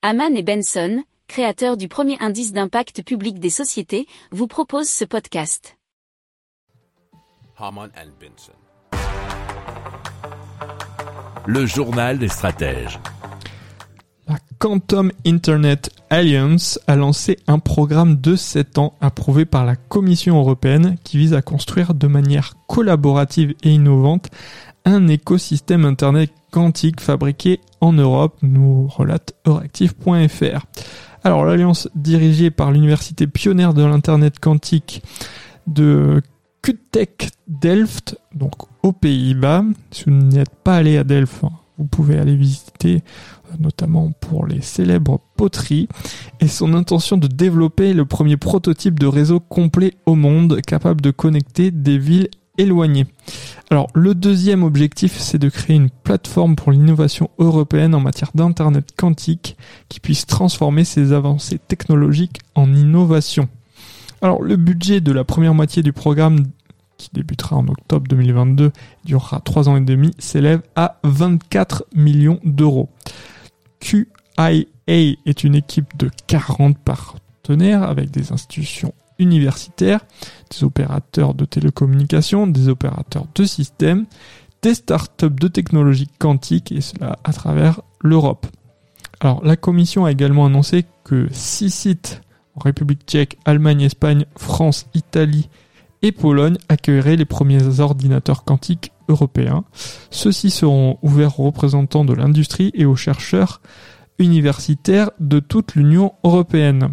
Haman et Benson, créateurs du premier indice d'impact public des sociétés, vous proposent ce podcast. Haman and Benson. Le journal des stratèges. La Quantum Internet Alliance a lancé un programme de 7 ans approuvé par la Commission européenne qui vise à construire de manière collaborative et innovante un écosystème Internet quantique fabriqué en Europe, nous relate Euractiv.fr. Alors l'alliance dirigée par l'université pionnière de l'Internet quantique de QTech Delft, donc aux Pays-Bas. Si vous n'êtes pas allé à Delft, hein, vous pouvez aller visiter, euh, notamment pour les célèbres poteries, et son intention de développer le premier prototype de réseau complet au monde capable de connecter des villes Alors le deuxième objectif, c'est de créer une plateforme pour l'innovation européenne en matière d'Internet quantique qui puisse transformer ces avancées technologiques en innovation. Alors le budget de la première moitié du programme qui débutera en octobre 2022 durera 3 ans et demi, s'élève à 24 millions d'euros. QIA est une équipe de 40 partenaires avec des institutions universitaires, des opérateurs de télécommunications, des opérateurs de systèmes, des startups de technologie quantique et cela à travers l'Europe. Alors la commission a également annoncé que six sites en République tchèque, Allemagne, Espagne, France, Italie et Pologne accueilleraient les premiers ordinateurs quantiques européens. Ceux-ci seront ouverts aux représentants de l'industrie et aux chercheurs universitaires de toute l'Union européenne.